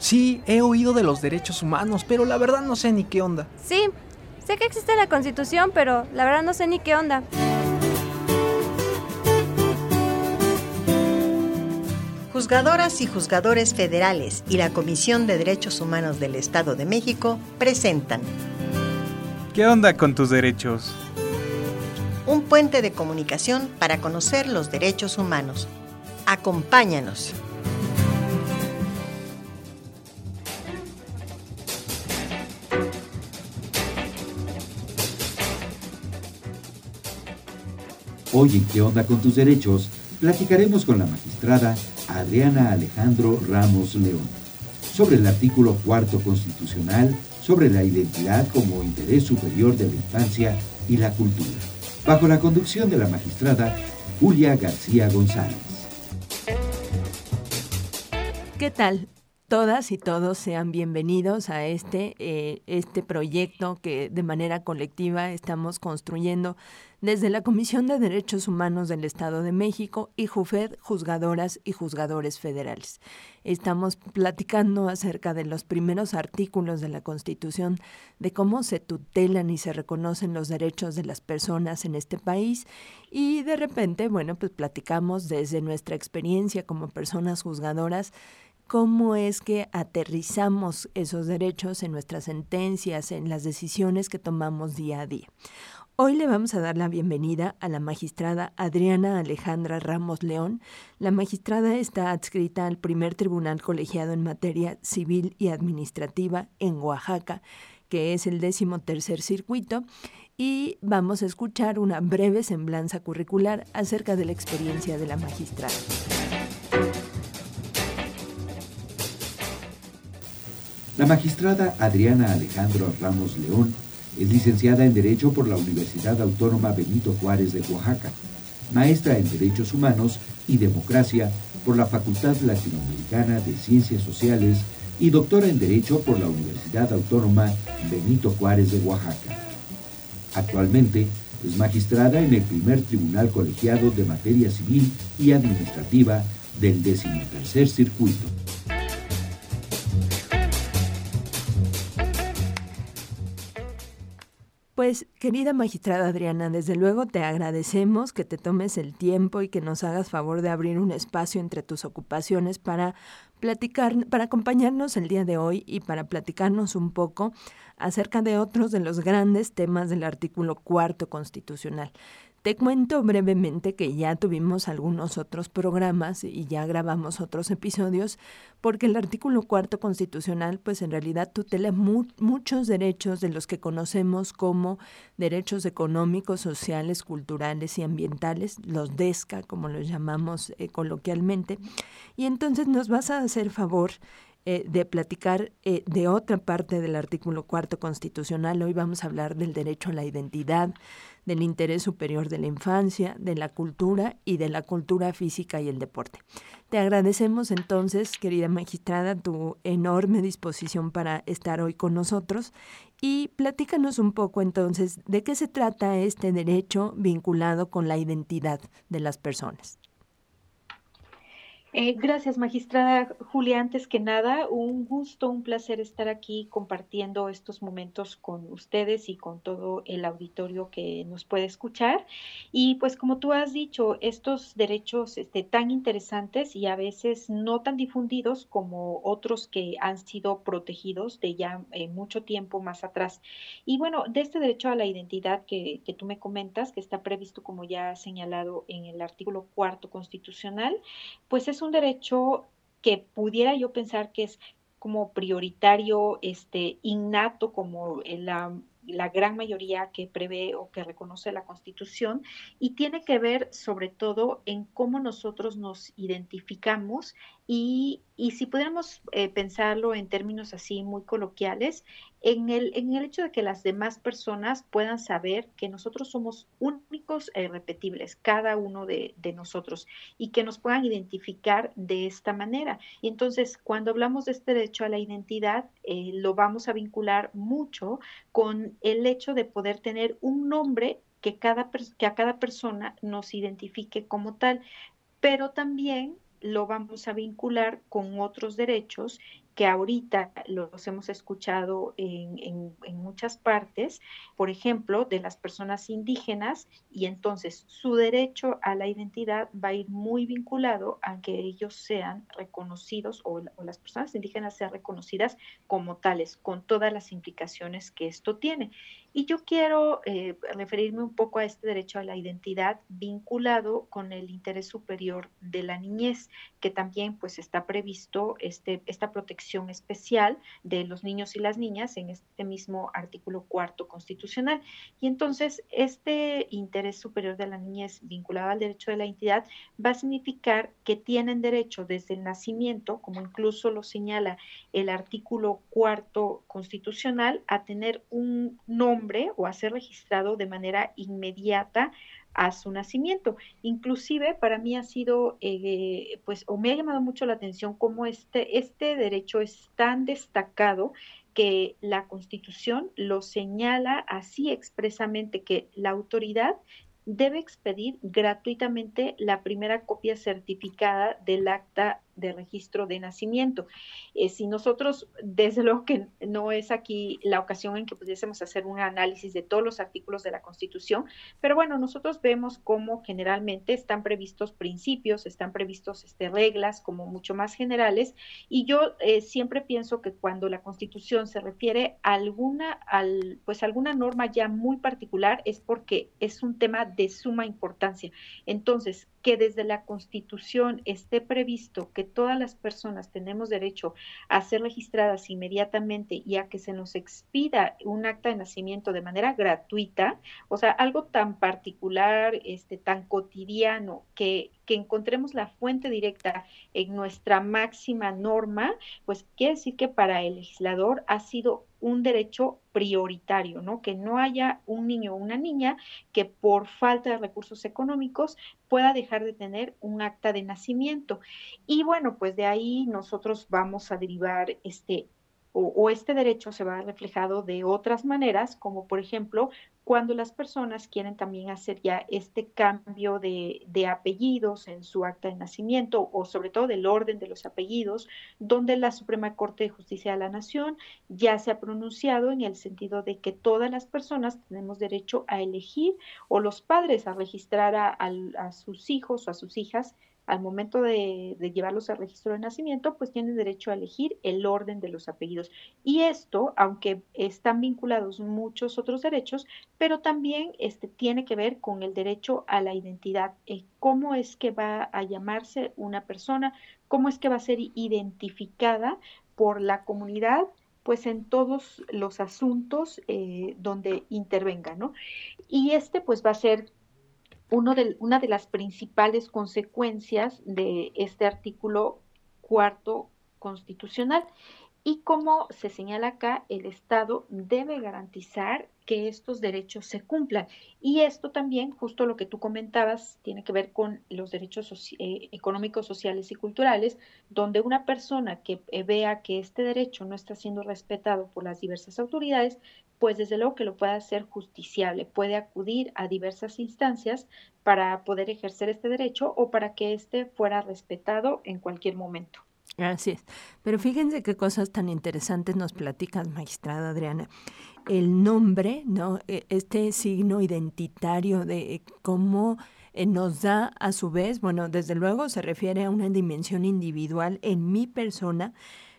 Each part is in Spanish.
Sí, he oído de los derechos humanos, pero la verdad no sé ni qué onda. Sí, sé que existe la Constitución, pero la verdad no sé ni qué onda. Juzgadoras y juzgadores federales y la Comisión de Derechos Humanos del Estado de México presentan ¿Qué onda con tus derechos? Un puente de comunicación para conocer los derechos humanos. Acompáñanos. Hoy en ¿Qué onda con tus derechos? Platicaremos con la magistrada Adriana Alejandro Ramos León sobre el artículo cuarto constitucional sobre la identidad como interés superior de la infancia y la cultura, bajo la conducción de la magistrada Julia García González. ¿Qué tal? Todas y todos sean bienvenidos a este, eh, este proyecto que de manera colectiva estamos construyendo desde la Comisión de Derechos Humanos del Estado de México y JUFED, juzgadoras y juzgadores federales. Estamos platicando acerca de los primeros artículos de la Constitución, de cómo se tutelan y se reconocen los derechos de las personas en este país y de repente, bueno, pues platicamos desde nuestra experiencia como personas juzgadoras cómo es que aterrizamos esos derechos en nuestras sentencias, en las decisiones que tomamos día a día. Hoy le vamos a dar la bienvenida a la magistrada Adriana Alejandra Ramos León. La magistrada está adscrita al primer tribunal colegiado en materia civil y administrativa en Oaxaca, que es el décimo tercer circuito, y vamos a escuchar una breve semblanza curricular acerca de la experiencia de la magistrada. La magistrada Adriana Alejandro Ramos León es licenciada en Derecho por la Universidad Autónoma Benito Juárez de Oaxaca, maestra en Derechos Humanos y Democracia por la Facultad Latinoamericana de Ciencias Sociales y doctora en Derecho por la Universidad Autónoma Benito Juárez de Oaxaca. Actualmente es magistrada en el primer Tribunal Colegiado de Materia Civil y Administrativa del decimotercer Circuito. Pues, querida magistrada Adriana, desde luego te agradecemos que te tomes el tiempo y que nos hagas favor de abrir un espacio entre tus ocupaciones para platicar, para acompañarnos el día de hoy y para platicarnos un poco acerca de otros de los grandes temas del artículo cuarto constitucional. Te cuento brevemente que ya tuvimos algunos otros programas y ya grabamos otros episodios porque el artículo cuarto constitucional pues en realidad tutela muchos derechos de los que conocemos como derechos económicos, sociales, culturales y ambientales, los DESCA como los llamamos eh, coloquialmente. Y entonces nos vas a hacer favor eh, de platicar eh, de otra parte del artículo cuarto constitucional. Hoy vamos a hablar del derecho a la identidad, del interés superior de la infancia, de la cultura y de la cultura física y el deporte. Te agradecemos entonces, querida magistrada, tu enorme disposición para estar hoy con nosotros y platícanos un poco entonces de qué se trata este derecho vinculado con la identidad de las personas. Eh, gracias, magistrada Julia. Antes que nada, un gusto, un placer estar aquí compartiendo estos momentos con ustedes y con todo el auditorio que nos puede escuchar. Y pues como tú has dicho, estos derechos este, tan interesantes y a veces no tan difundidos como otros que han sido protegidos de ya eh, mucho tiempo más atrás. Y bueno, de este derecho a la identidad que, tú me comentas, que está previsto, como ya señalado en el artículo cuarto constitucional, pues es un derecho que pudiera yo pensar que es como prioritario, este, innato, como la, la gran mayoría que prevé o que reconoce la Constitución, y tiene que ver sobre todo en cómo nosotros nos identificamos y, y si pudiéramos eh, pensarlo en términos así muy coloquiales, en el, en el hecho de que las demás personas puedan saber que nosotros somos únicos e irrepetibles, cada uno de, nosotros, y que nos puedan identificar de esta manera. Y entonces, cuando hablamos de este derecho a la identidad, eh, lo vamos a vincular mucho con el hecho de poder tener un nombre que, cada, que a cada persona nos identifique como tal, pero también lo vamos a vincular con otros derechos que ahorita los hemos escuchado en, muchas partes, por ejemplo, de las personas indígenas, y entonces su derecho a la identidad va a ir muy vinculado a que ellos sean reconocidos o las personas indígenas sean reconocidas como tales, con todas las implicaciones que esto tiene. Y yo quiero eh, referirme un poco a este derecho a la identidad vinculado con el interés superior de la niñez, que también pues está previsto este, esta protección especial de los niños y las niñas en este mismo artículo cuarto constitucional. Y entonces este interés superior de la niñez vinculado al derecho de la identidad va a significar que tienen derecho desde el nacimiento, como incluso lo señala el artículo cuarto constitucional, a tener un nombre o a ser registrado de manera inmediata a su nacimiento. Inclusive para mí ha sido, eh, pues, o me ha llamado mucho la atención cómo este, este derecho es tan destacado que la Constitución lo señala así expresamente, que la autoridad debe expedir gratuitamente la primera copia certificada del acta de registro de nacimiento. Eh, si nosotros, desde luego que no es aquí la ocasión en que pudiésemos hacer un análisis de todos los artículos de la Constitución, pero bueno, nosotros vemos cómo generalmente están previstos principios, están previstos este, reglas como mucho más generales, y yo eh, siempre pienso que cuando la Constitución se refiere a alguna, al, pues alguna norma ya muy particular es porque es un tema de suma importancia. Entonces, que desde la Constitución esté previsto que todas las personas tenemos derecho a ser registradas inmediatamente y a que se nos expida un acta de nacimiento de manera gratuita, o sea, algo tan particular, este, tan cotidiano, que, que encontremos la fuente directa en nuestra máxima norma, pues quiere decir que para el legislador ha sido un derecho prioritario, ¿no? Que no haya un niño o una niña que por falta de recursos económicos pueda dejar de tener un acta de nacimiento. Y bueno, pues de ahí nosotros vamos a derivar este o, este derecho se va reflejado de otras maneras, como por ejemplo cuando las personas quieren también hacer ya este cambio de, de, apellidos en su acta de nacimiento o sobre todo del orden de los apellidos, donde la Suprema Corte de Justicia de la Nación ya se ha pronunciado en el sentido de que todas las personas tenemos derecho a elegir o los padres a registrar a, a sus hijos o a sus hijas al momento de, llevarlos al registro de nacimiento, pues tienen derecho a elegir el orden de los apellidos. Y esto, aunque están vinculados muchos otros derechos, pero también este, tiene que ver con el derecho a la identidad. Eh, ¿Cómo es que va a llamarse una persona? ¿Cómo es que va a ser identificada por la comunidad? pues en todos los asuntos eh, donde intervenga, ¿no? Y este pues va a ser una de las principales consecuencias de este artículo cuarto constitucional. Y como se señala acá, el Estado debe garantizar que estos derechos se cumplan. Y esto también, justo lo que tú comentabas, tiene que ver con los derechos eh, económicos, sociales y culturales, donde una persona que eh, vea que este derecho no está siendo respetado por las diversas autoridades, pues desde luego que lo puede hacer justiciable, puede acudir a diversas instancias para poder ejercer este derecho o para que éste fuera respetado en cualquier momento. Así es. Pero fíjense qué cosas tan interesantes nos platicas, magistrada Adriana. El nombre, ¿no? E, este signo identitario de cómo eh, nos da a su vez, bueno, desde luego se refiere a una dimensión individual en mi persona,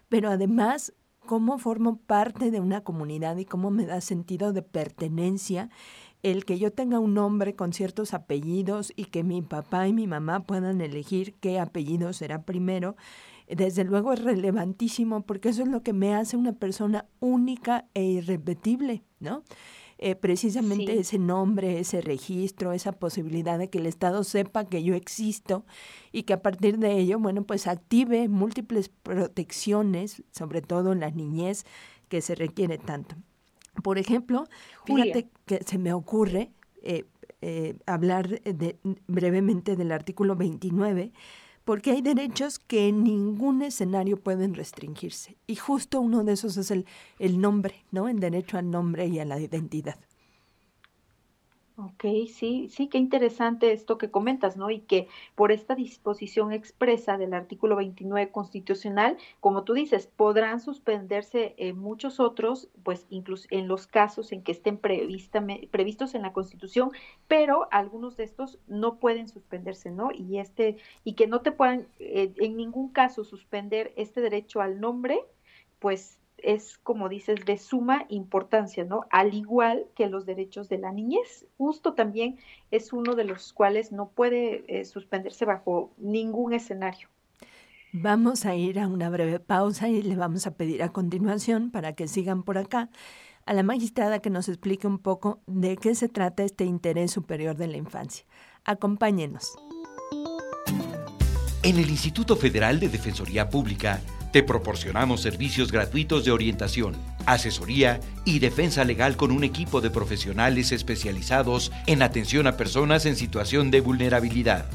pero además cómo formo parte de una comunidad y cómo me da sentido de pertenencia el que yo tenga un nombre con ciertos apellidos y que mi papá y mi mamá puedan elegir qué apellido será primero, desde luego es relevantísimo porque eso es lo que me hace una persona única e irrepetible, ¿no? Eh, precisamente ese nombre, ese registro, esa posibilidad de que el Estado sepa que yo existo y que a partir de ello, bueno, pues active múltiples protecciones, sobre todo en la niñez, que se requiere tanto. Por ejemplo, fíjate que se me ocurre eh, eh, hablar de, brevemente del artículo 29 porque hay derechos que en ningún escenario pueden restringirse. Y justo uno de esos es el, el nombre, ¿no? El derecho al nombre y a la identidad. Ok, sí, sí, qué interesante esto que comentas, ¿no? Y que por esta disposición expresa del artículo 29 constitucional, como tú dices, podrán suspenderse eh, muchos otros, pues incluso en los casos en que estén previstos en la Constitución, pero algunos de estos no pueden suspenderse, ¿no? Y este y que no te puedan eh, en ningún caso suspender este derecho al nombre, pues es, como dices, de suma importancia, ¿no? Al igual que los derechos de la niñez, justo también es uno de los cuales no puede eh, suspenderse bajo ningún escenario. Vamos a ir a una breve pausa y le vamos a pedir a continuación, para que sigan por acá, a la magistrada que nos explique un poco de qué se trata este interés superior de la infancia. Acompáñenos. En el Instituto Federal de Defensoría Pública, te proporcionamos servicios gratuitos de orientación, asesoría y defensa legal con un equipo de profesionales especializados en atención a personas en situación de vulnerabilidad.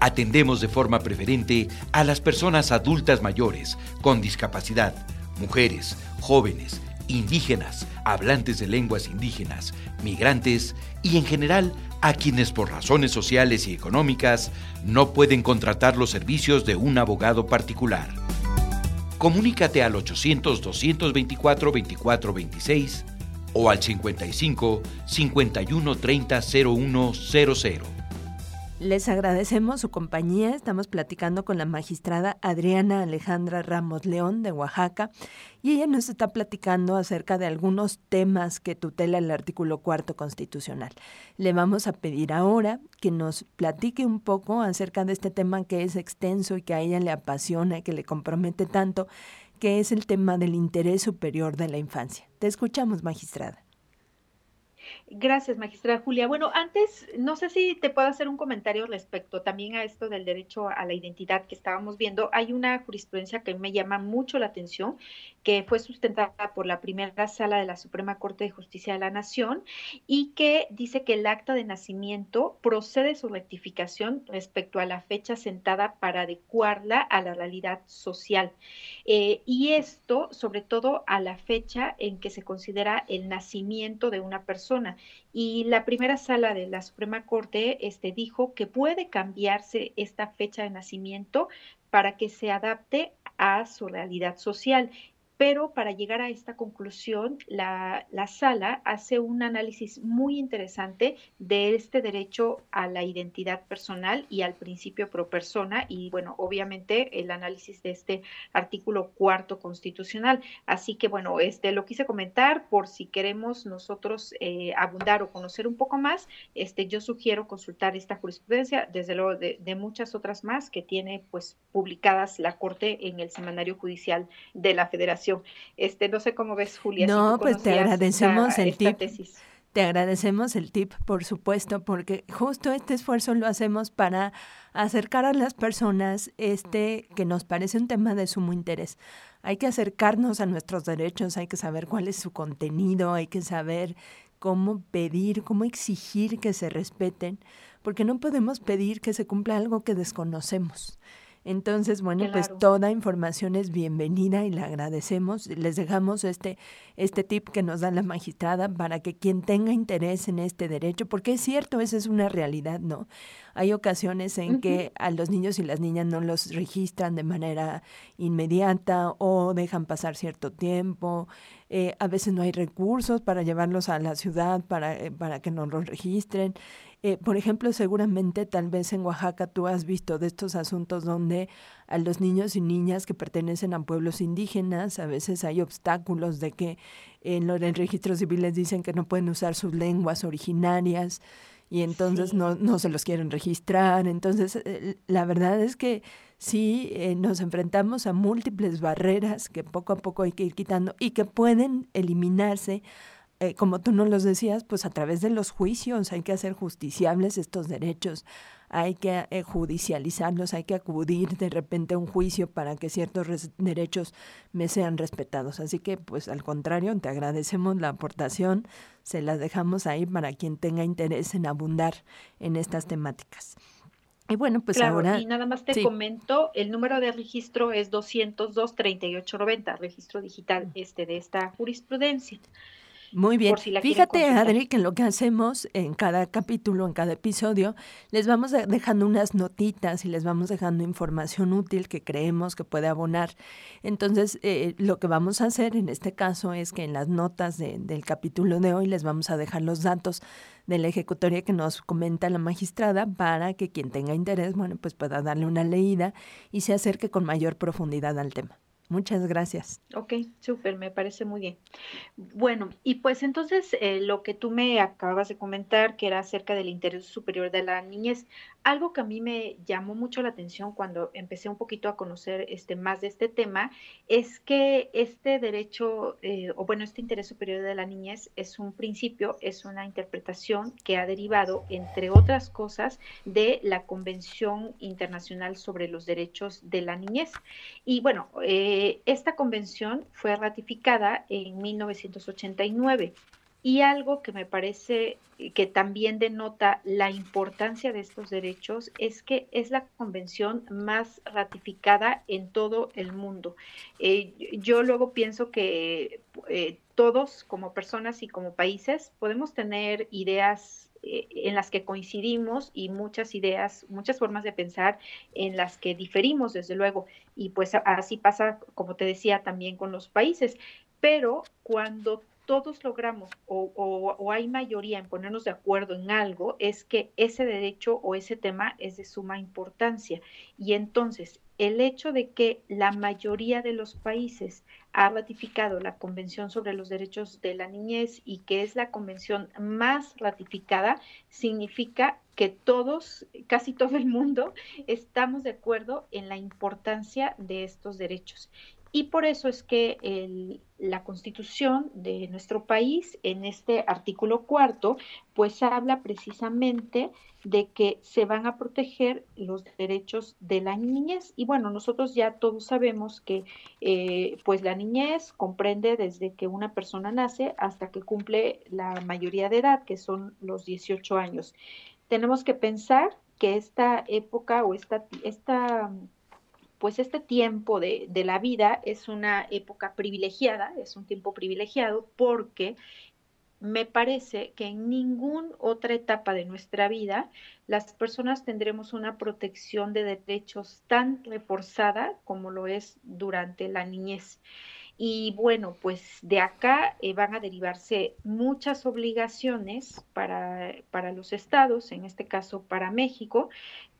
Atendemos de forma preferente a las personas adultas mayores, con discapacidad, mujeres, jóvenes, indígenas, hablantes de lenguas indígenas, migrantes y en general a quienes por razones sociales y económicas no pueden contratar los servicios de un abogado particular. Comunícate al 800-224-2426 o al 55 51 30 0100. Les agradecemos su compañía. Estamos platicando con la magistrada Adriana Alejandra Ramos León de Oaxaca y ella nos está platicando acerca de algunos temas que tutela el artículo cuarto constitucional. Le vamos a pedir ahora que nos platique un poco acerca de este tema que es extenso y que a ella le apasiona y que le compromete tanto, que es el tema del interés superior de la infancia. Te escuchamos, magistrada. Gracias, magistrada Julia. Bueno, antes, no sé si te puedo hacer un comentario respecto también a esto del derecho a la identidad que estábamos viendo. Hay una jurisprudencia que me llama mucho la atención, que fue sustentada por la primera sala de la Suprema Corte de Justicia de la Nación y que dice que el acta de nacimiento procede su rectificación respecto a la fecha sentada para adecuarla a la realidad social. Eh, y esto, sobre todo, a la fecha en que se considera el nacimiento de una persona y la primera sala de la Suprema Corte este, dijo que puede cambiarse esta fecha de nacimiento para que se adapte a su realidad social pero para llegar a esta conclusión, la, sala hace un análisis muy interesante de este derecho a la identidad personal y al principio pro persona y, bueno, obviamente el análisis de este artículo cuarto constitucional. Así que, bueno, este lo quise comentar por si queremos nosotros eh, abundar o conocer un poco más, este, yo sugiero consultar esta jurisprudencia, desde luego de, de muchas otras más que tiene, pues, publicadas la Corte en el Semanario Judicial de la Federación este, no sé cómo ves, Julia. No, pues te agradecemos el tip. Te agradecemos el tip, por supuesto, porque justo este esfuerzo lo hacemos para acercar a las personas este que nos parece un tema de sumo interés. Hay que acercarnos a nuestros derechos, hay que saber cuál es su contenido, hay que saber cómo pedir, cómo exigir que se respeten, porque no podemos pedir que se cumpla algo que desconocemos. Entonces, bueno, pues toda información es bienvenida y le agradecemos. Les dejamos este, este tip que nos da la magistrada para que quien tenga interés en este derecho, porque es cierto, esa es una realidad, ¿no? Hay ocasiones en que a los niños y las niñas no los registran de manera inmediata o dejan pasar cierto tiempo. Eh, a veces no hay recursos para llevarlos a la ciudad para, eh, para que nos los registren. Eh, por ejemplo, seguramente tal vez en Oaxaca tú has visto de estos asuntos donde a los niños y niñas que pertenecen a pueblos indígenas a veces hay obstáculos de que en los registros civiles dicen que no pueden usar sus lenguas originarias y entonces no, no se los quieren registrar. Entonces, eh, la verdad es que sí eh, nos enfrentamos a múltiples barreras que poco a poco hay que ir quitando y que pueden eliminarse eh, como tú nos los decías, pues a través de los juicios hay que hacer justiciables estos derechos, hay que eh, judicializarlos, hay que acudir de repente a un juicio para que ciertos derechos me sean respetados. Así que, pues al contrario, te agradecemos la aportación, se las dejamos ahí para quien tenga interés en abundar en estas temáticas. Y bueno, pues ahora. Y nada más te comento, el número de registro es 202-3890, registro digital este, de esta jurisprudencia. Muy bien. Fíjate, Adri, que lo que hacemos en cada capítulo, en cada episodio, les vamos dejando unas notitas y les vamos dejando información útil que creemos que puede abonar. Entonces, eh, lo que vamos a hacer en este caso es que en las notas del capítulo de hoy les vamos a dejar los datos de la ejecutoria que nos comenta la magistrada para que quien tenga interés, bueno, pues pueda darle una leída y se acerque con mayor profundidad al tema. Muchas gracias. Ok, súper, me parece muy bien. Bueno, y pues entonces eh, lo que tú me acabas de comentar, que era acerca del interés superior de la niñez, algo que a mí me llamó mucho la atención cuando empecé un poquito a conocer este, más de este tema, es que este derecho, eh, o bueno, este interés superior de la niñez es un principio, es una interpretación que ha derivado, entre otras cosas, de la Convención Internacional sobre los Derechos de la Niñez. Y bueno, eh, esta convención fue ratificada en 1989. Y algo que me parece que también denota la importancia de estos derechos es que es la convención más ratificada en todo el mundo. Eh, yo luego pienso que eh, todos como personas y como países podemos tener ideas eh, en las que coincidimos y muchas ideas, muchas formas de pensar en las que diferimos, desde luego. Y pues así pasa, como te decía, también con los países. Pero cuando todos logramos o, hay mayoría en ponernos de acuerdo en algo, es que ese derecho o ese tema es de suma importancia. Y entonces, el hecho de que la mayoría de los países ha ratificado la Convención sobre los Derechos de la Niñez y que es la convención más ratificada, significa que todos, casi todo el mundo, estamos de acuerdo en la importancia de estos derechos. Y por eso es que la constitución de nuestro país, en este artículo cuarto, pues habla precisamente de que se van a proteger los derechos de la niñez. Y bueno, nosotros ya todos sabemos que eh, pues la niñez comprende desde que una persona nace hasta que cumple la mayoría de edad, que son los 18 años. Tenemos que pensar que esta época o esta, esta pues este tiempo de, la vida es una época privilegiada, es un tiempo privilegiado porque me parece que en ninguna otra etapa de nuestra vida las personas tendremos una protección de derechos tan reforzada como lo es durante la niñez. Y bueno, pues de acá eh, van a derivarse muchas obligaciones para, para los estados, en este caso para México,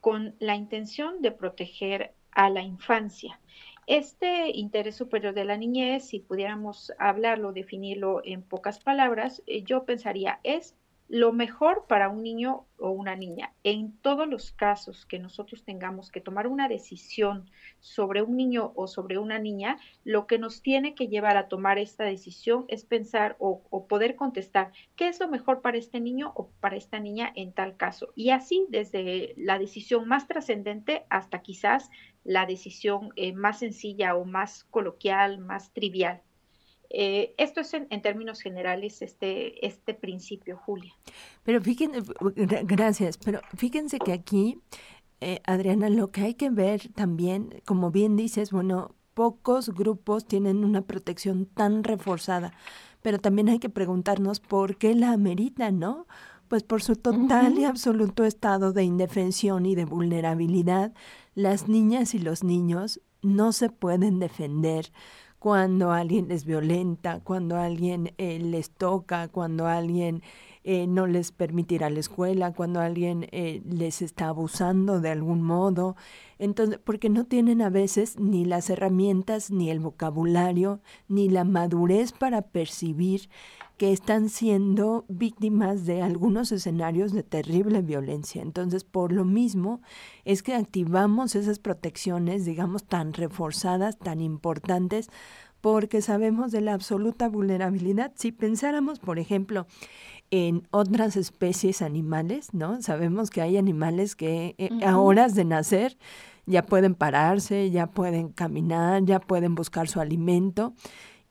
con la intención de proteger a la infancia. Este interés superior de la niñez, si pudiéramos hablarlo, definirlo en pocas palabras, eh, yo pensaría es lo mejor para un niño o una niña. En todos los casos que nosotros tengamos que tomar una decisión sobre un niño o sobre una niña, lo que nos tiene que llevar a tomar esta decisión es pensar o, poder contestar qué es lo mejor para este niño o para esta niña en tal caso. Y así desde la decisión más trascendente hasta quizás la decisión eh, más sencilla o más coloquial, más trivial. Eh, esto es en, términos generales este, este principio, Julia. Pero fíjense, gracias, pero fíjense que aquí, eh, Adriana, lo que hay que ver también, como bien dices, bueno, pocos grupos tienen una protección tan reforzada, pero también hay que preguntarnos por qué la ameritan, ¿no? Pues por su total y absoluto estado de indefensión y de vulnerabilidad, las niñas y los niños no se pueden defender cuando alguien les violenta, cuando alguien eh, les toca, cuando alguien eh, no les permite ir a la escuela, cuando alguien eh, les está abusando de algún modo. Entonces, porque no tienen a veces ni las herramientas, ni el vocabulario, ni la madurez para percibir que están siendo víctimas de algunos escenarios de terrible violencia. Entonces, por lo mismo, es que activamos esas protecciones, digamos, tan reforzadas, tan importantes, porque sabemos de la absoluta vulnerabilidad. Si pensáramos, por ejemplo, en otras especies animales, ¿no? Sabemos que hay animales que eh, a horas de nacer ya pueden pararse, ya pueden caminar, ya pueden buscar su alimento.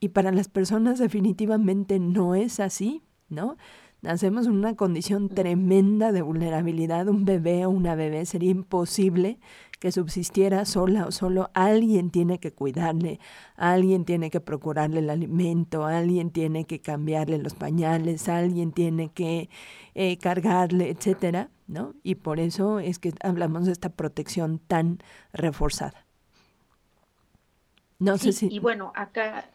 Y para las personas definitivamente no es así, ¿no? Nacemos en una condición tremenda de vulnerabilidad. Un bebé o una bebé sería imposible que subsistiera sola o solo, alguien tiene que cuidarle, alguien tiene que procurarle el alimento, alguien tiene que cambiarle los pañales, alguien tiene que eh, cargarle, etcétera, ¿no? Y por eso es que hablamos de esta protección tan reforzada. No sé si. Y bueno, acá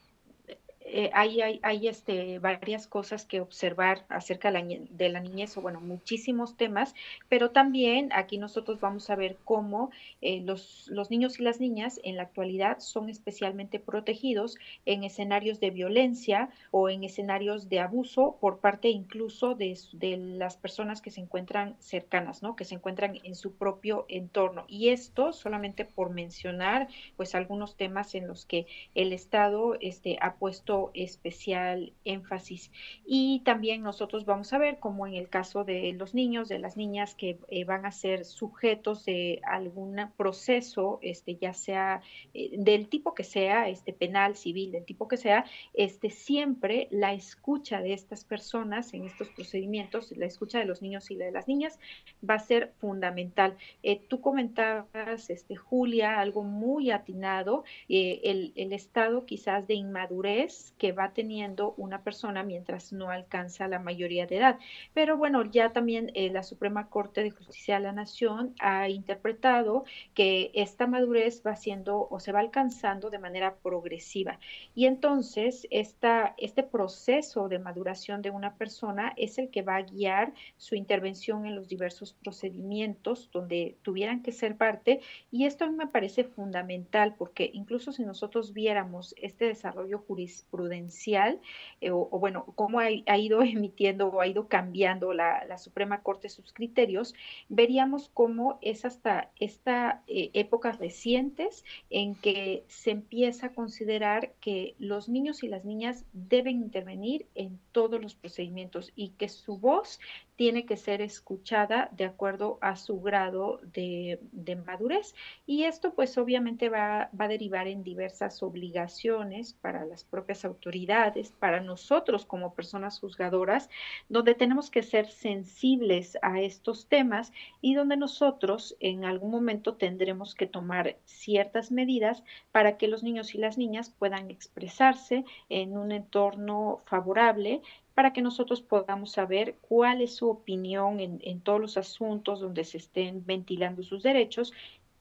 eh, hay, hay, este, varias cosas que observar acerca de la, niñez, o bueno, muchísimos temas, pero también aquí nosotros vamos a ver cómo eh, los, los, niños y las niñas en la actualidad son especialmente protegidos en escenarios de violencia o en escenarios de abuso por parte incluso de, de las personas que se encuentran cercanas, ¿no? que se encuentran en su propio entorno. Y esto solamente por mencionar pues algunos temas en los que el Estado este, ha puesto especial énfasis. Y también nosotros vamos a ver como en el caso de los niños, de las niñas que eh, van a ser sujetos de algún proceso, este, ya sea eh, del tipo que sea, este, penal, civil, del tipo que sea, este, siempre la escucha de estas personas en estos procedimientos, la escucha de los niños y de las niñas, va a ser fundamental. Eh, tú comentabas, este, Julia, algo muy atinado, el, el estado quizás de inmadurez que va teniendo una persona mientras no alcanza la mayoría de edad. Pero bueno, ya también eh, la Suprema Corte de Justicia de la Nación ha interpretado que esta madurez va siendo o se va alcanzando de manera progresiva. Y entonces esta, este proceso de maduración de una persona es el que va a guiar su intervención en los diversos procedimientos donde tuvieran que ser parte. Y esto a mí me parece fundamental porque incluso si nosotros viéramos este desarrollo jurídico prudencial, eh, o, bueno, cómo ha, ido emitiendo o ha ido cambiando la, Suprema Corte sus criterios, veríamos cómo es hasta esta eh, épocas recientes en que se empieza a considerar que los niños y las niñas deben intervenir en todos los procedimientos y que su voz tiene que ser escuchada de acuerdo a su grado de, madurez. Y esto pues obviamente va, va, a derivar en diversas obligaciones para las propias autoridades, para nosotros como personas juzgadoras, donde tenemos que ser sensibles a estos temas y donde nosotros en algún momento tendremos que tomar ciertas medidas para que los niños y las niñas puedan expresarse en un entorno favorable para que nosotros podamos saber cuál es su opinión en, todos los asuntos donde se estén ventilando sus derechos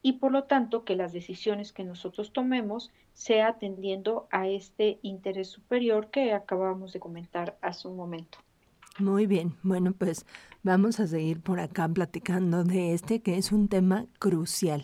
y por lo tanto que las decisiones que nosotros tomemos sea atendiendo a este interés superior que acabamos de comentar hace un momento. Muy bien, bueno pues vamos a seguir por acá platicando de este que es un tema crucial.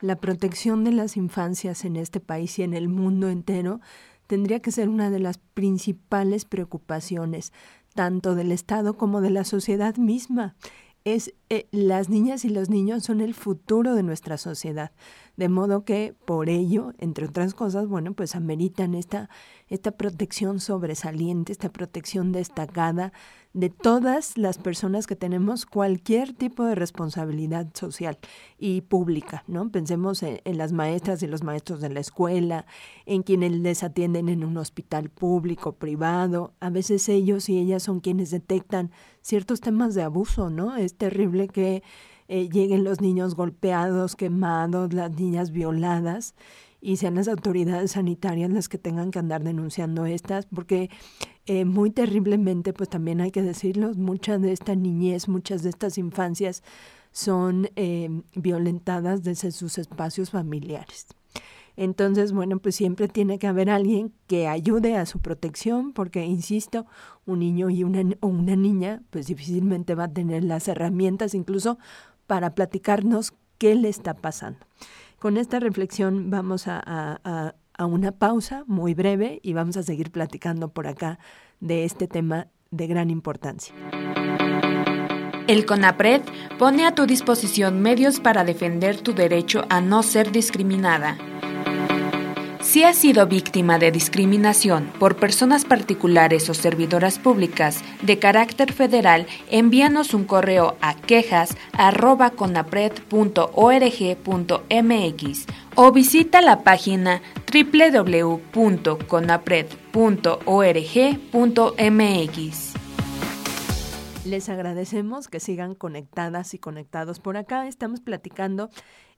La protección de las infancias en este país y en el mundo entero tendría que ser una de las principales preocupaciones, tanto del Estado como de la sociedad misma. Es, eh, las niñas y los niños son el futuro de nuestra sociedad. De modo que por ello, entre otras cosas, bueno, pues ameritan esta, esta protección sobresaliente, esta protección destacada de todas las personas que tenemos cualquier tipo de responsabilidad social y pública, ¿no? Pensemos en, las maestras y los maestros de la escuela, en quienes les atienden en un hospital público, privado. A veces ellos y ellas son quienes detectan ciertos temas de abuso, ¿no? Es terrible que eh, lleguen los niños golpeados, quemados, las niñas violadas y sean las autoridades sanitarias las que tengan que andar denunciando estas, porque eh, muy terriblemente, pues también hay que decirlo, muchas de esta niñez, muchas de estas infancias son eh, violentadas desde sus espacios familiares. Entonces, bueno, pues siempre tiene que haber alguien que ayude a su protección, porque, insisto, un niño y una, o una niña, pues difícilmente va a tener las herramientas, incluso para platicarnos qué le está pasando. Con esta reflexión vamos a, una pausa muy breve y vamos a seguir platicando por acá de este tema de gran importancia. El CONAPRED pone a tu disposición medios para defender tu derecho a no ser discriminada. Si has sido víctima de discriminación por personas particulares o servidoras públicas de carácter federal, envíanos un correo a quejas@conapred.org.mx o visita la página www.conapred.org.mx. Les agradecemos que sigan conectadas y conectados por acá. Estamos platicando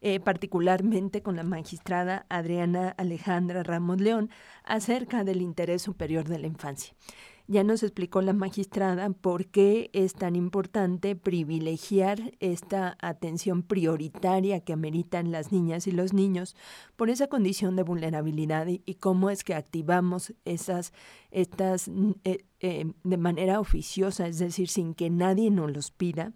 eh, particularmente con la magistrada Adriana Alejandra Ramos León acerca del interés superior de la infancia. Ya nos explicó la magistrada por qué es tan importante privilegiar esta atención prioritaria que ameritan las niñas y los niños por esa condición de vulnerabilidad y, cómo es que activamos esas, estas eh, eh, de manera oficiosa, es decir, sin que nadie nos los pida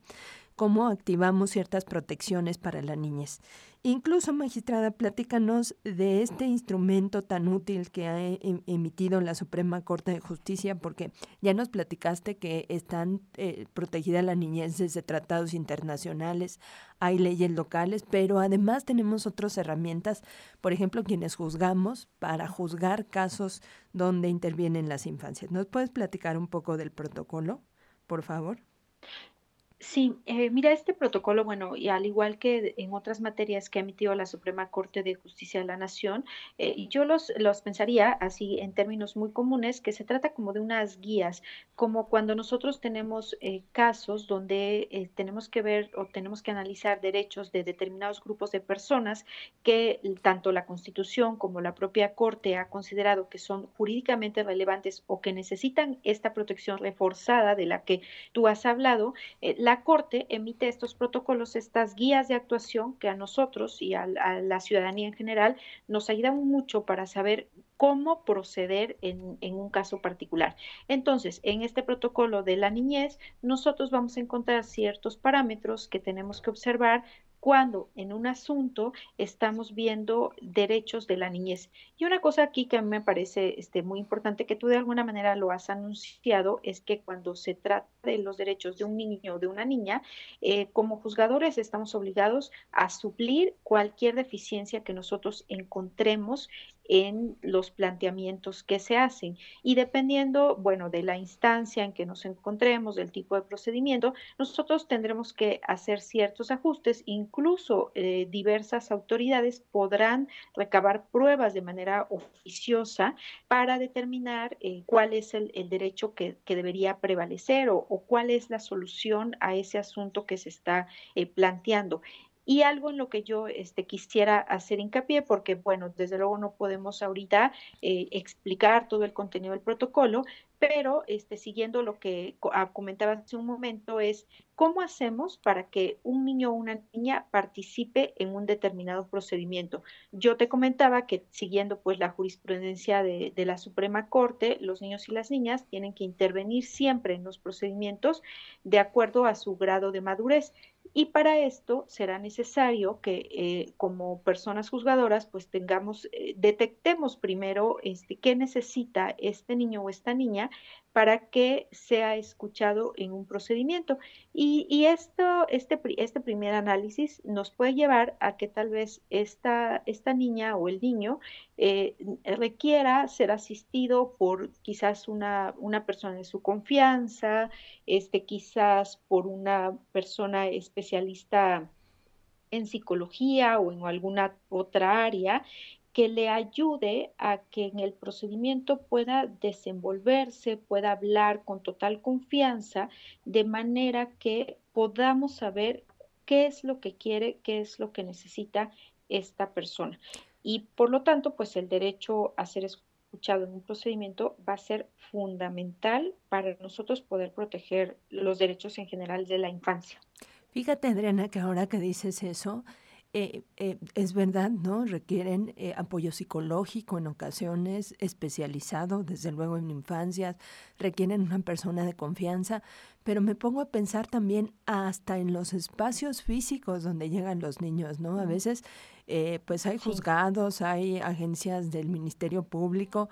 cómo activamos ciertas protecciones para la niñez. Incluso, magistrada, platícanos de este instrumento tan útil que ha e, emitido la Suprema Corte de Justicia, porque ya nos platicaste que están eh, protegidas la niñez desde tratados internacionales, hay leyes locales, pero además tenemos otras herramientas, por ejemplo, quienes juzgamos para juzgar casos donde intervienen las infancias. ¿Nos puedes platicar un poco del protocolo, por favor? Sí, eh, mira, este protocolo, bueno, y al igual que en otras materias que ha emitido la Suprema Corte de Justicia de la Nación, eh, yo los, los pensaría así en términos muy comunes, que se trata como de unas guías, como cuando nosotros tenemos eh, casos donde tenemos que ver o tenemos que analizar derechos de determinados grupos de personas que tanto la Constitución como la propia Corte ha considerado que son jurídicamente relevantes o que necesitan esta protección reforzada de la que tú has hablado la Corte emite estos protocolos, estas guías de actuación que a nosotros y a, la ciudadanía en general nos ayudan mucho para saber cómo proceder en, un caso particular. Entonces, en este protocolo de la niñez, nosotros vamos a encontrar ciertos parámetros que tenemos que observar cuando en un asunto estamos viendo derechos de la niñez. Y una cosa aquí que a mí me parece este, muy importante, que tú de alguna manera lo has anunciado, es que cuando se trata de los derechos de un niño o de una niña, eh, como juzgadores estamos obligados a suplir cualquier deficiencia que nosotros encontremos en los planteamientos que se hacen. Y dependiendo, bueno, de la instancia en que nos encontremos, del tipo de procedimiento, nosotros tendremos que hacer ciertos ajustes. Incluso eh, diversas autoridades podrán recabar pruebas de manera oficiosa para determinar eh, cuál es el, derecho que, debería prevalecer o, cuál es la solución a ese asunto que se está eh, planteando. Y algo en lo que yo este, quisiera hacer hincapié, porque bueno, desde luego no podemos ahorita eh, explicar todo el contenido del protocolo, pero este, siguiendo lo que ah, comentaba hace un momento es cómo hacemos para que un niño o una niña participe en un determinado procedimiento. Yo te comentaba que siguiendo pues la jurisprudencia de, de la Suprema Corte, los niños y las niñas tienen que intervenir siempre en los procedimientos de acuerdo a su grado de madurez. Y para esto será necesario que eh, como personas juzgadoras pues tengamos, eh, detectemos primero este, qué necesita este niño o esta niña para que sea escuchado en un procedimiento. Y, esto, este, este primer análisis nos puede llevar a que tal vez esta, esta niña o el niño eh, requiera ser asistido por quizás una, una, persona de su confianza, este, quizás por una persona especialista en psicología o en alguna otra área que le ayude a que en el procedimiento pueda desenvolverse, pueda hablar con total confianza, de manera que podamos saber qué es lo que quiere, qué es lo que necesita esta persona. Y por lo tanto, pues el derecho a ser escuchado en un procedimiento va a ser fundamental para nosotros poder proteger los derechos en general de la infancia. Fíjate, Adriana, que ahora que dices eso, eh, eh, es verdad, ¿no? Requieren eh, apoyo psicológico en ocasiones, especializado, desde luego en infancias, requieren una persona de confianza, pero me pongo a pensar también hasta en los espacios físicos donde llegan los niños, ¿no? A veces, pues hay juzgados, hay agencias del Ministerio Público,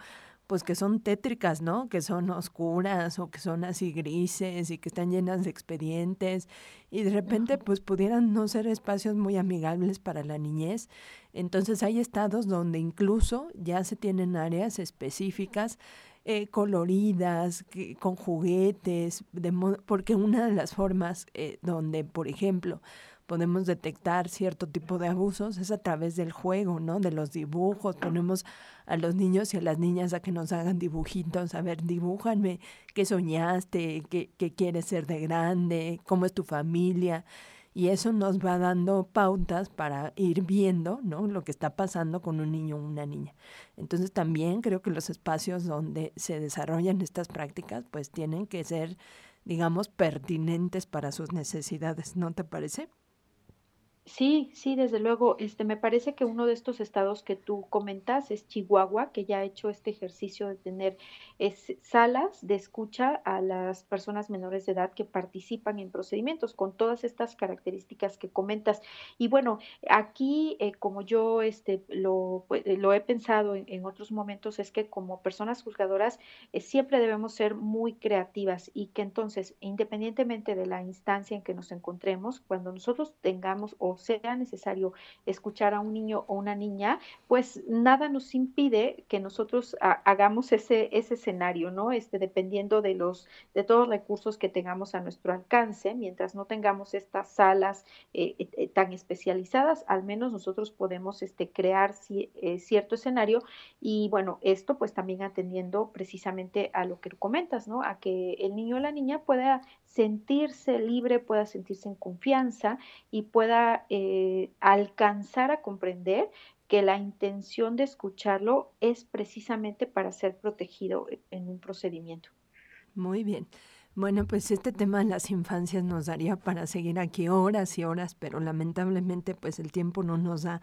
pues que son tétricas, ¿no? Que son oscuras o que son así grises y que están llenas de expedientes y de repente pues pudieran no ser espacios muy amigables para la niñez. Entonces hay estados donde incluso ya se tienen áreas específicas eh, coloridas, con juguetes, de porque una de las formas eh, donde, por ejemplo, podemos detectar cierto tipo de abusos es a través del juego, ¿no? De los dibujos. Ponemos a los niños y a las niñas a que nos hagan dibujitos. A ver, dibújanme qué soñaste, qué, qué quieres ser de grande, cómo es tu familia y eso nos va dando pautas para ir viendo ¿no? lo que está pasando con un niño o una niña. Entonces también creo que los espacios donde se desarrollan estas prácticas pues tienen que ser, digamos, pertinentes para sus necesidades, ¿no te parece? Sí, sí, desde luego. Este, me parece que uno de estos estados que tú comentas es Chihuahua, que ya ha hecho este ejercicio de tener salas de escucha a las personas menores de edad que participan en procedimientos con todas estas características que comentas. Y bueno, aquí, eh, como yo este, lo, pues, lo he pensado en, otros momentos, es que como personas juzgadoras eh, siempre debemos ser muy creativas y que entonces, independientemente de la instancia en que nos encontremos, cuando nosotros tengamos o sea necesario escuchar a un niño o una niña, pues nada nos impide que nosotros hagamos ese, ese escenario, ¿no? Este, dependiendo de los, de todos los recursos que tengamos a nuestro alcance, mientras no tengamos estas salas eh, eh, eh, tan especializadas, al menos nosotros podemos este, crear cierto escenario y bueno, esto pues también atendiendo precisamente a lo que comentas, ¿no? A que el niño o la niña pueda sentirse libre, pueda sentirse en confianza y pueda eh, alcanzar a comprender que la intención de escucharlo es precisamente para ser protegido en un procedimiento. Muy bien. Bueno, pues este tema de las infancias nos daría para seguir aquí horas y horas, pero lamentablemente pues el tiempo no nos da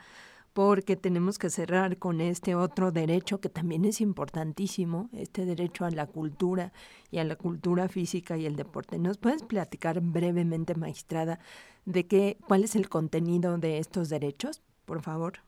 porque tenemos que cerrar con este otro derecho que también es importantísimo, este derecho a la cultura y a la cultura física y el deporte. ¿Nos puedes platicar brevemente, magistrada, de qué, cuál es el contenido de estos derechos, por favor?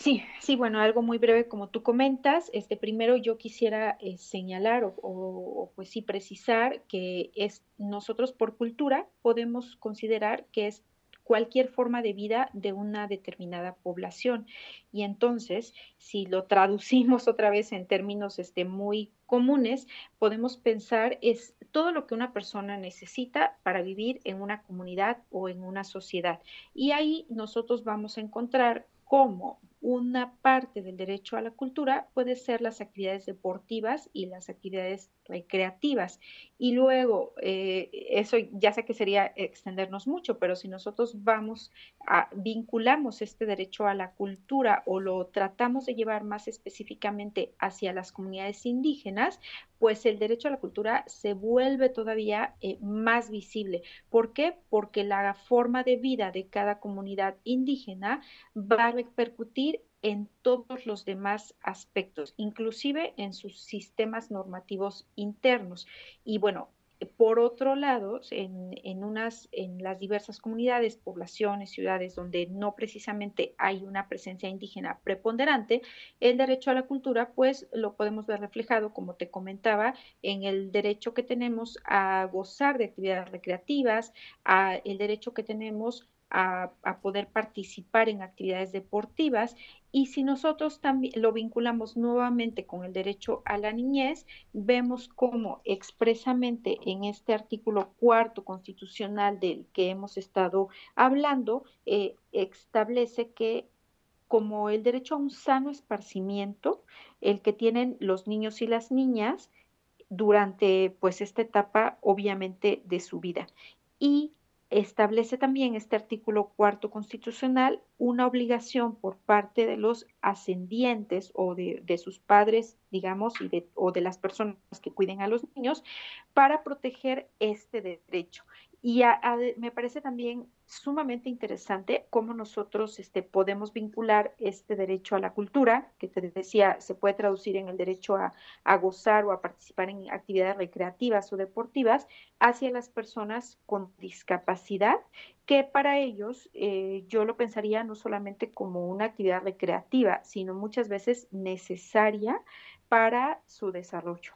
Sí, sí, bueno, algo muy breve como tú comentas. Este primero yo quisiera eh, señalar o, o, pues sí precisar que es nosotros por cultura podemos considerar que es cualquier forma de vida de una determinada población. Y entonces, si lo traducimos otra vez en términos este, muy comunes, podemos pensar es todo lo que una persona necesita para vivir en una comunidad o en una sociedad. Y ahí nosotros vamos a encontrar cómo una parte del derecho a la cultura puede ser las actividades deportivas y las actividades recreativas. Y luego, eh, eso ya sé que sería extendernos mucho, pero si nosotros vamos a vinculamos este derecho a la cultura o lo tratamos de llevar más específicamente hacia las comunidades indígenas, pues el derecho a la cultura se vuelve todavía eh, más visible. ¿Por qué? Porque la forma de vida de cada comunidad indígena va a repercutir en todos los demás aspectos, inclusive en sus sistemas normativos internos. Y bueno, por otro lado, en, unas, en las diversas comunidades, poblaciones, ciudades donde no precisamente hay una presencia indígena preponderante, el derecho a la cultura, pues lo podemos ver reflejado, como te comentaba, en el derecho que tenemos a gozar de actividades recreativas, a el derecho que tenemos a, poder participar en actividades deportivas y si nosotros también lo vinculamos nuevamente con el derecho a la niñez, vemos cómo expresamente en este artículo cuarto constitucional del que hemos estado hablando, eh, establece que como el derecho a un sano esparcimiento, el que tienen los niños y las niñas durante pues esta etapa obviamente de su vida. Y establece también este artículo cuarto constitucional una obligación por parte de los ascendientes o de, sus padres, digamos, y de, o de las personas que cuiden a los niños para proteger este derecho. Y me parece también sumamente interesante cómo nosotros este, podemos vincular este derecho a la cultura, que te decía, se puede traducir en el derecho a, gozar o a participar en actividades recreativas o deportivas, hacia las personas con discapacidad, que para ellos eh, yo lo pensaría no solamente como una actividad recreativa, sino muchas veces necesaria para su desarrollo.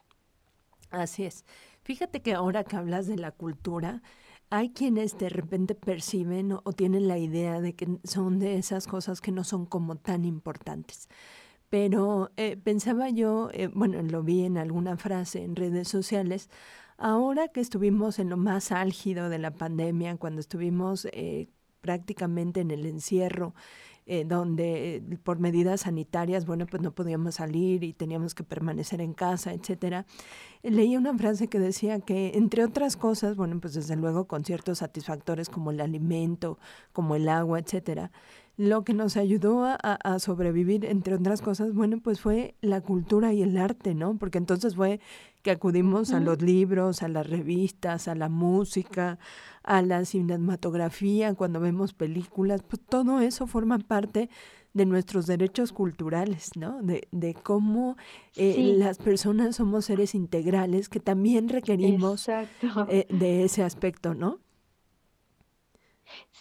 Así es. Fíjate que ahora que hablas de la cultura, hay quienes de repente perciben o, tienen la idea de que son de esas cosas que no son como tan importantes. Pero eh, pensaba yo, eh, bueno, lo vi en alguna frase en redes sociales, Ahora que estuvimos en lo más álgido de la pandemia, cuando estuvimos eh, prácticamente en el encierro, eh, donde eh, por medidas sanitarias, bueno, pues no podíamos salir y teníamos que permanecer en casa, etcétera. Leí una frase que decía que, entre otras cosas, bueno, pues desde luego con ciertos satisfactores como el alimento, como el agua, etcétera, lo que nos ayudó a, sobrevivir, entre otras cosas, bueno, pues fue la cultura y el arte, ¿no? Porque entonces fue que acudimos a los libros, a las revistas, a la música, a la cinematografía, cuando vemos películas, pues todo eso forma parte de nuestros derechos culturales, ¿no? De, de cómo eh, las personas somos seres integrales que también requerimos eh, de ese aspecto, ¿no?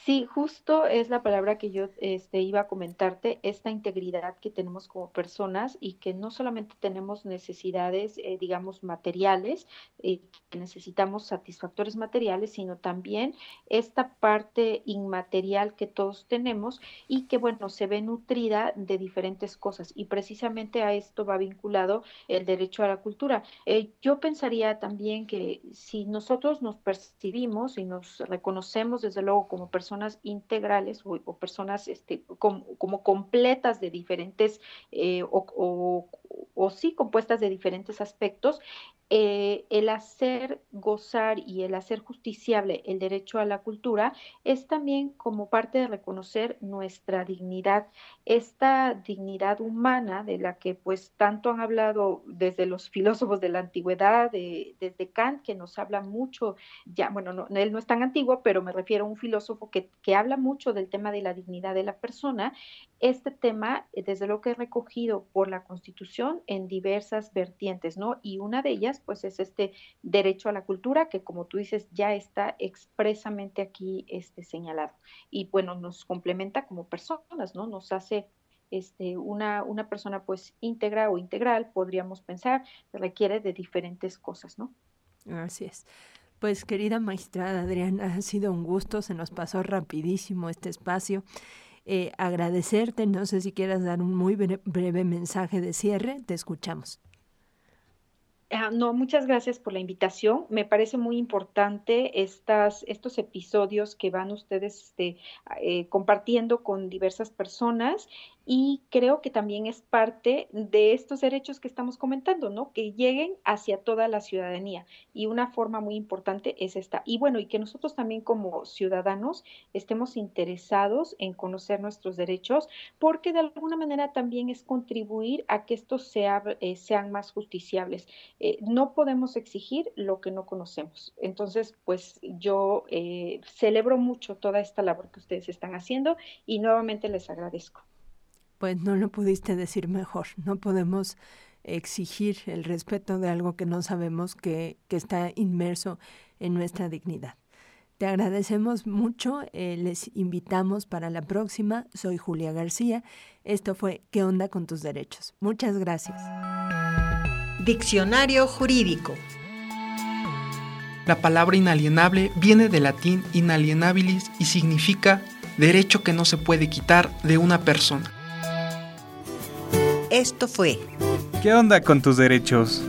Sí, justo es la palabra que yo este, iba a comentarte, esta integridad que tenemos como personas y que no solamente tenemos necesidades, eh, digamos, materiales, eh, que necesitamos satisfactores materiales, sino también esta parte inmaterial que todos tenemos y que, bueno, se ve nutrida de diferentes cosas. Y precisamente a esto va vinculado el derecho a la cultura. Eh, yo pensaría también que si nosotros nos percibimos y nos reconocemos, desde luego, como personas integrales o, personas este, como, completas de diferentes eh, o, o, sí compuestas de diferentes aspectos, eh, el hacer gozar y el hacer justiciable el derecho a la cultura es también como parte de reconocer nuestra dignidad, esta dignidad humana de la que pues tanto han hablado desde los filósofos de la antigüedad, desde Kant, que nos habla mucho, ya, bueno, no, él no es tan antiguo, pero me refiero a un filósofo que, que habla mucho del tema de la dignidad de la persona. Este tema, desde lo que he recogido por la Constitución en diversas vertientes, ¿no? Y una de ellas pues es este derecho a la cultura que como tú dices ya está expresamente aquí este, señalado. Y bueno, nos complementa como personas, ¿no? Nos hace este, una, una persona pues íntegra o integral, podríamos pensar, requiere de diferentes cosas, ¿no? Así es. Pues querida magistrada Adriana, ha sido un gusto, se nos pasó rapidísimo este espacio. Eh, agradecerte, no sé si quieras dar un muy breve mensaje de cierre, te escuchamos. Ah, no, muchas gracias por la invitación. Me parece muy importante estas, estos episodios que van ustedes este, eh, compartiendo con diversas personas y creo que también es parte de estos derechos que estamos comentando, ¿no? Que lleguen hacia toda la ciudadanía y una forma muy importante es esta. Y bueno, y que nosotros también como ciudadanos estemos interesados en conocer nuestros derechos porque de alguna manera también es contribuir a que estos sea, eh, sean más justiciables. Eh, no podemos exigir lo que no conocemos. Entonces, pues yo eh, celebro mucho toda esta labor que ustedes están haciendo y nuevamente les agradezco pues no lo pudiste decir mejor. No podemos exigir el respeto de algo que no sabemos que, está inmerso en nuestra dignidad. Te agradecemos mucho, eh, les invitamos para la próxima. Soy Julia García. Esto fue ¿Qué onda con tus derechos? Muchas gracias. Diccionario jurídico. La palabra inalienable viene del latín inalienabilis y significa derecho que no se puede quitar de una persona. Esto fue ¿Qué onda con tus derechos?